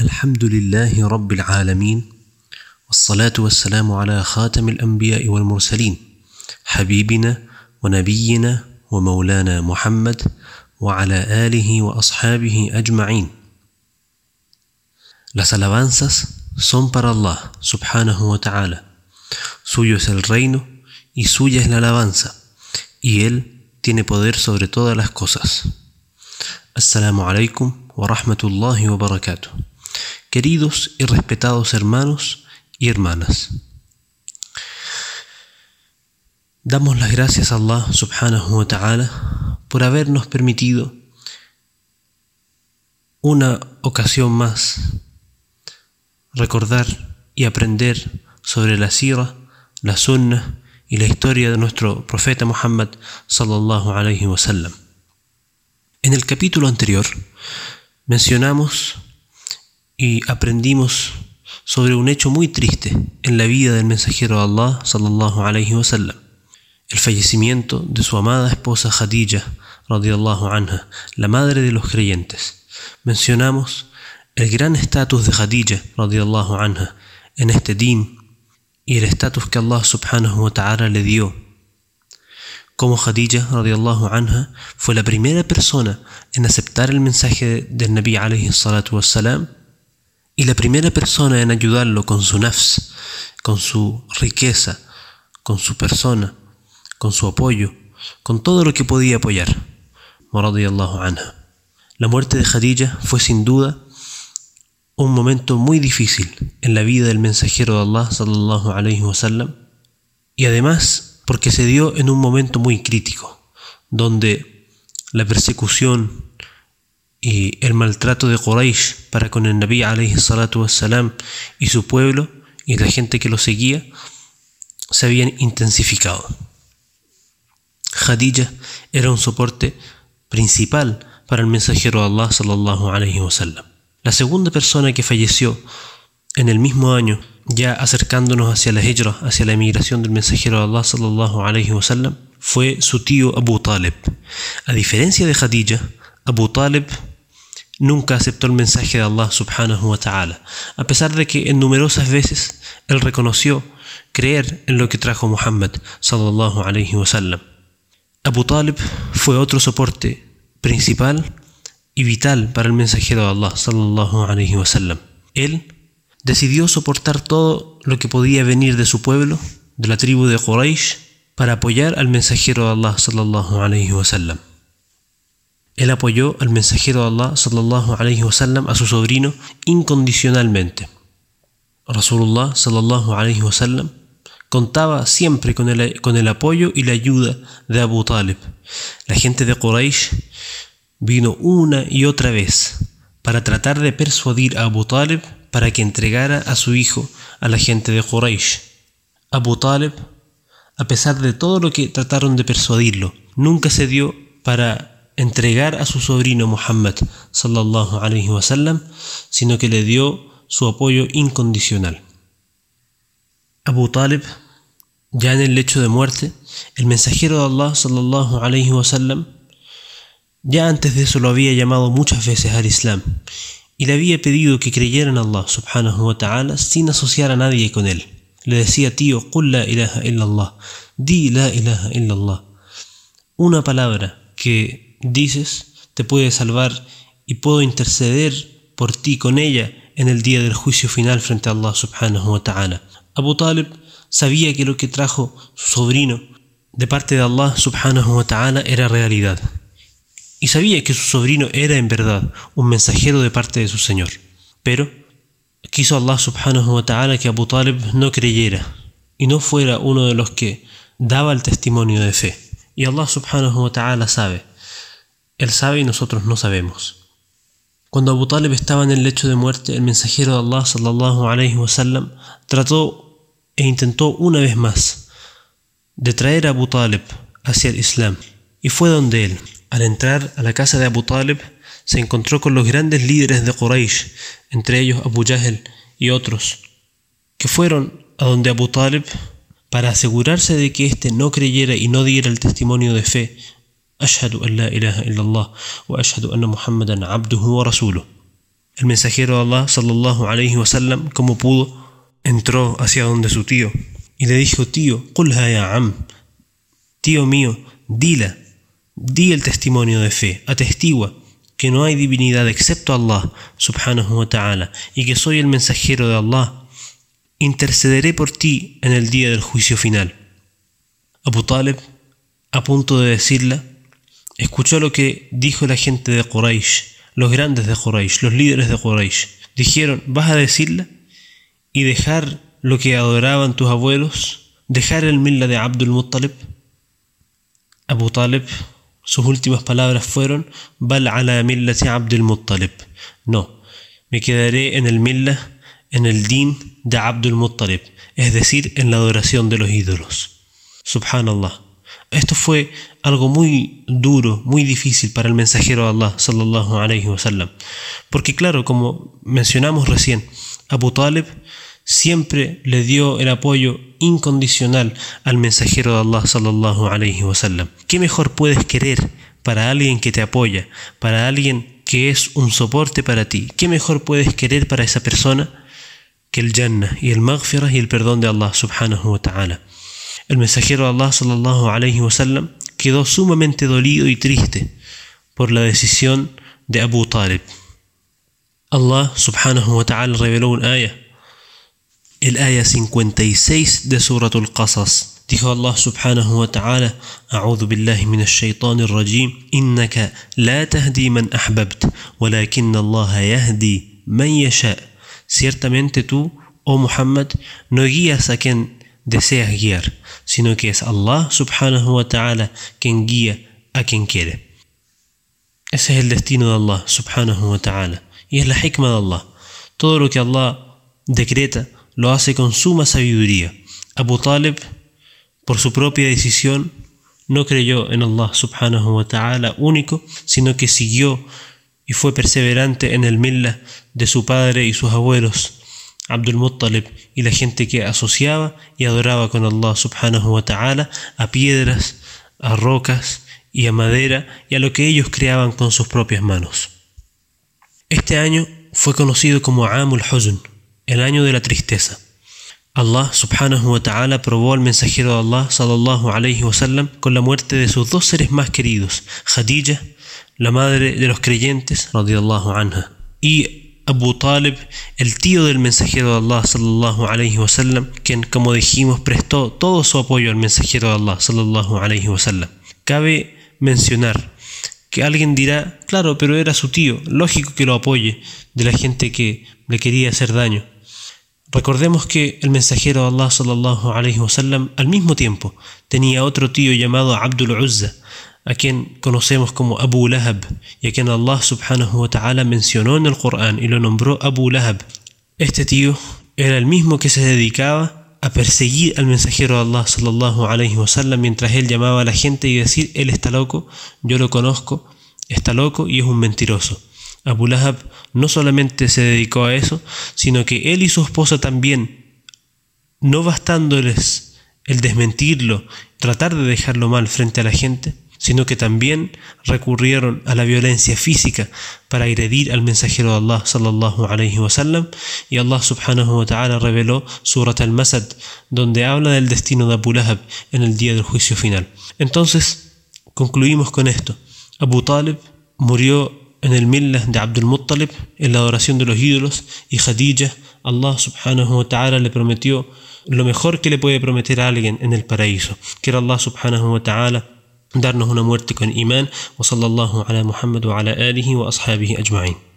الحمد لله رب العالمين والصلاة والسلام على خاتم الأنبياء والمرسلين حبيبنا ونبينا ومولانا محمد وعلى آله وأصحابه أجمعين Las alabanzas son para Allah subhanahu wa ta'ala. Suyo es el reino y suya es la alabanza, y Él tiene poder sobre todas las cosas. Assalamu alaikum wa rahmatullahi wa barakatuh. Queridos y respetados hermanos y hermanas, damos las gracias a Allah subhanahu wa ta'ala por habernos permitido una ocasión más recordar y aprender sobre la sira, la sunna y la historia de nuestro profeta Muhammad sallallahu alayhi wa sallam. En el capítulo anterior mencionamos y aprendimos sobre un hecho muy triste en la vida del mensajero de Allah sallallahu alayhi wa sallam, el fallecimiento de su amada esposa Khadija radiyallahu anha, la madre de los creyentes. Mencionamos el gran estatus de Khadija radiyallahu anha en este din y el estatus que Allah subhanahu wa ta'ala le dio. Como Khadija radiyallahu anha fue la primera persona en aceptar el mensaje del Nabi alayhi salatu wassalam y la primera persona en ayudarlo con su nafs, con su riqueza, con su persona, con su apoyo, con todo lo que podía apoyar. Anha. La muerte de Khadija fue sin duda un momento muy difícil en la vida del mensajero de Allah sallallahu alayhi wasallam y además porque se dio en un momento muy crítico donde la persecución y el maltrato de Quraysh para con el Nabi alayhi y su pueblo y la gente que lo seguía se habían intensificado. Khadija era un soporte principal para el mensajero de Allah sallallahu. La segunda persona que falleció en el mismo año, ya acercándonos hacia la hijra, hacia la emigración del mensajero de Allah sallallahu fue su tío Abu Talib. A diferencia de Khadija, Abu Talib nunca aceptó el mensaje de Allah subhanahu wa ta'ala, a pesar de que en numerosas veces él reconoció creer en lo que trajo Muhammad sallallahu alayhi wasallam. Abu Talib fue otro soporte principal y vital para el mensajero de Allah sallallahu alayhi wasallam. Él decidió soportar todo lo que podía venir de su pueblo, de la tribu de Quraysh, para apoyar al mensajero de Allah sallallahu alayhi wasallam. Él apoyó al mensajero de Allah sallallahu alayhi wasallam a su sobrino incondicionalmente. Rasulullah sallallahu alayhi wasallam contaba siempre con el, con el apoyo y la ayuda de Abu Talib. La gente de Quraysh vino una y otra vez para tratar de persuadir a Abu Talib para que entregara a su hijo a la gente de Quraysh. Abu Talib, a pesar de todo lo que trataron de persuadirlo, nunca se dio para entregar a su sobrino Muhammad sallallahu alaihi wasallam, sino que le dio su apoyo incondicional. Abu Talib, ya en el lecho de muerte, el mensajero de Allah sallallahu alaihi wasallam, ya antes de eso lo había llamado muchas veces al Islam y le había pedido que creyera en Allah subhanahu wa ta'ala sin asociar a nadie con él. Le decía, tío, qul la ilaha illallah, di la ilaha illallah. Una palabra que dices te puede salvar y puedo interceder por ti con ella en el día del juicio final frente a Allah subhanahu wa ta'ala. Abu Talib sabía que lo que trajo su sobrino de parte de Allah subhanahu wa ta'ala era realidad. Y sabía que su sobrino era en verdad un mensajero de parte de su Señor. Pero quiso Allah subhanahu wa ta'ala que Abu Talib no creyera y no fuera uno de los que daba el testimonio de fe. Y Allah subhanahu wa ta'ala sabe él sabe y nosotros no sabemos. Cuando Abu Talib estaba en el lecho de muerte, el mensajero de Allah sallallahu alayhi wasallam trató e intentó una vez más de traer a Abu Talib hacia el Islam. Y fue donde él, al entrar a la casa de Abu Talib, se encontró con los grandes líderes de Quraysh, entre ellos Abu Jahl y otros, que fueron a donde Abu Talib para asegurarse de que éste no creyera y no diera el testimonio de fe أشهد أن لا إله إلا الله وأشهد أن محمدا عبده ورسوله El mensajero de Allah sallallahu alayhi wasallam, como pudo, entró hacia donde su tío y le dijo, tío, ya am, tío mío, dila, di el testimonio de fe, atestigua que no hay divinidad excepto Allah subhanahu wa ta'ala y que soy el mensajero de Allah. Intercederé por ti en el día del juicio final. Abu Talib, a punto de decirla, escuchó lo que dijo la gente de Quraysh, los grandes de Quraysh, los líderes de Quraysh. Dijeron, ¿vas a decirla? ¿Y dejar lo que adoraban tus abuelos? ¿Dejar el milla de Abdul Muttalib? Abu Talib, sus últimas palabras fueron, Bal ala millati Abdul Muttalib. No, me quedaré en el milla, en el din de Abdul Muttalib, es decir, en la adoración de los ídolos. Subhanallah. Esto fue algo muy duro, muy difícil para el mensajero de Allah, sallallahu alayhi wasallam. Porque claro, como mencionamos recién, Abu Talib siempre le dio el apoyo incondicional al mensajero de Allah, sallallahu alayhi wasallam. ¿Qué mejor puedes querer para alguien que te apoya, para alguien que es un soporte para ti? ¿Qué mejor puedes querer para esa persona que el Jannah y el Maghfirah y el perdón de Allah, subhanahu wa ta'ala? El mensajero de Allah sallallahu alayhi wasallam quedó sumamente dolido y triste por la decisión de Abu Talib. Allah subhanahu wa ta'ala reveló un ayah, el ayah 56 de Suratul Qasas. Dijo Allah subhanahu wa ta'ala, أعوذ بالله من الشيطان الرجيم إنك لا تهدي من أحببت ولكن الله يهدي من يشاء Ciertamente tú, oh Muhammad, no guías a quien deseas guiar, sino que es Allah subhanahu wa ta'ala quien guía a quien quiere. Ese es el destino de Allah subhanahu wa ta'ala y es la hikmah de Allah. Todo lo que Allah decreta lo hace con suma sabiduría. Abu Talib, por su propia decisión, no creyó en Allah subhanahu wa ta'ala único, sino que siguió y fue perseverante en el millah de su padre y sus abuelos Abdul Muttalib y la gente que asociaba y adoraba con Allah subhanahu wa ta'ala a piedras, a rocas y a madera y a lo que ellos creaban con sus propias manos. Este año fue conocido como Amul Huzn, el año de la tristeza. Allah subhanahu wa ta'ala probó al mensajero de Allah sallallahu alayhi wa sallam con la muerte de sus dos seres más queridos, Khadija, la madre de los creyentes, anha, y Abu Talib, el tío del mensajero de Allah sallallahu alayhi wasallam, quien como dijimos prestó todo su apoyo al mensajero de Allah sallallahu alayhi wasallam. Cabe mencionar que alguien dirá, claro, pero era su tío, lógico que lo apoye de la gente que le quería hacer daño. Recordemos que el mensajero de Allah sallallahu alayhi wasallam al mismo tiempo tenía otro tío llamado Abdul Uzza, a quien conocemos como Abu Lahab y a quien Allah subhanahu wa ta'ala mencionó en el Corán y lo nombró Abu Lahab. Este tío era el mismo que se dedicaba a perseguir al mensajero de Allah sallallahu alayhi wa sallam mientras él llamaba a la gente y decir, él está loco, yo lo conozco, está loco y es un mentiroso. Abu Lahab no solamente se dedicó a eso, sino que él y su esposa también, no bastándoles el desmentirlo, tratar de dejarlo mal frente a la gente, sino que también recurrieron a la violencia física para agredir al mensajero de Allah sallallahu alayhi wa sallam y Allah subhanahu wa ta'ala reveló Surat al-Masad donde habla del destino de Abu Lahab en el día del juicio final. Entonces, concluimos con esto. Abu Talib murió en el millah de Abdul Muttalib en la adoración de los ídolos y Khadija, Allah subhanahu wa ta'ala le prometió lo mejor que le puede prometer a alguien en el paraíso, que era Allah subhanahu wa ta'ala darnos una muerte con imán. Wa sallallahu ala Muhammad wa ala alihi wa ashabihi ajma'in.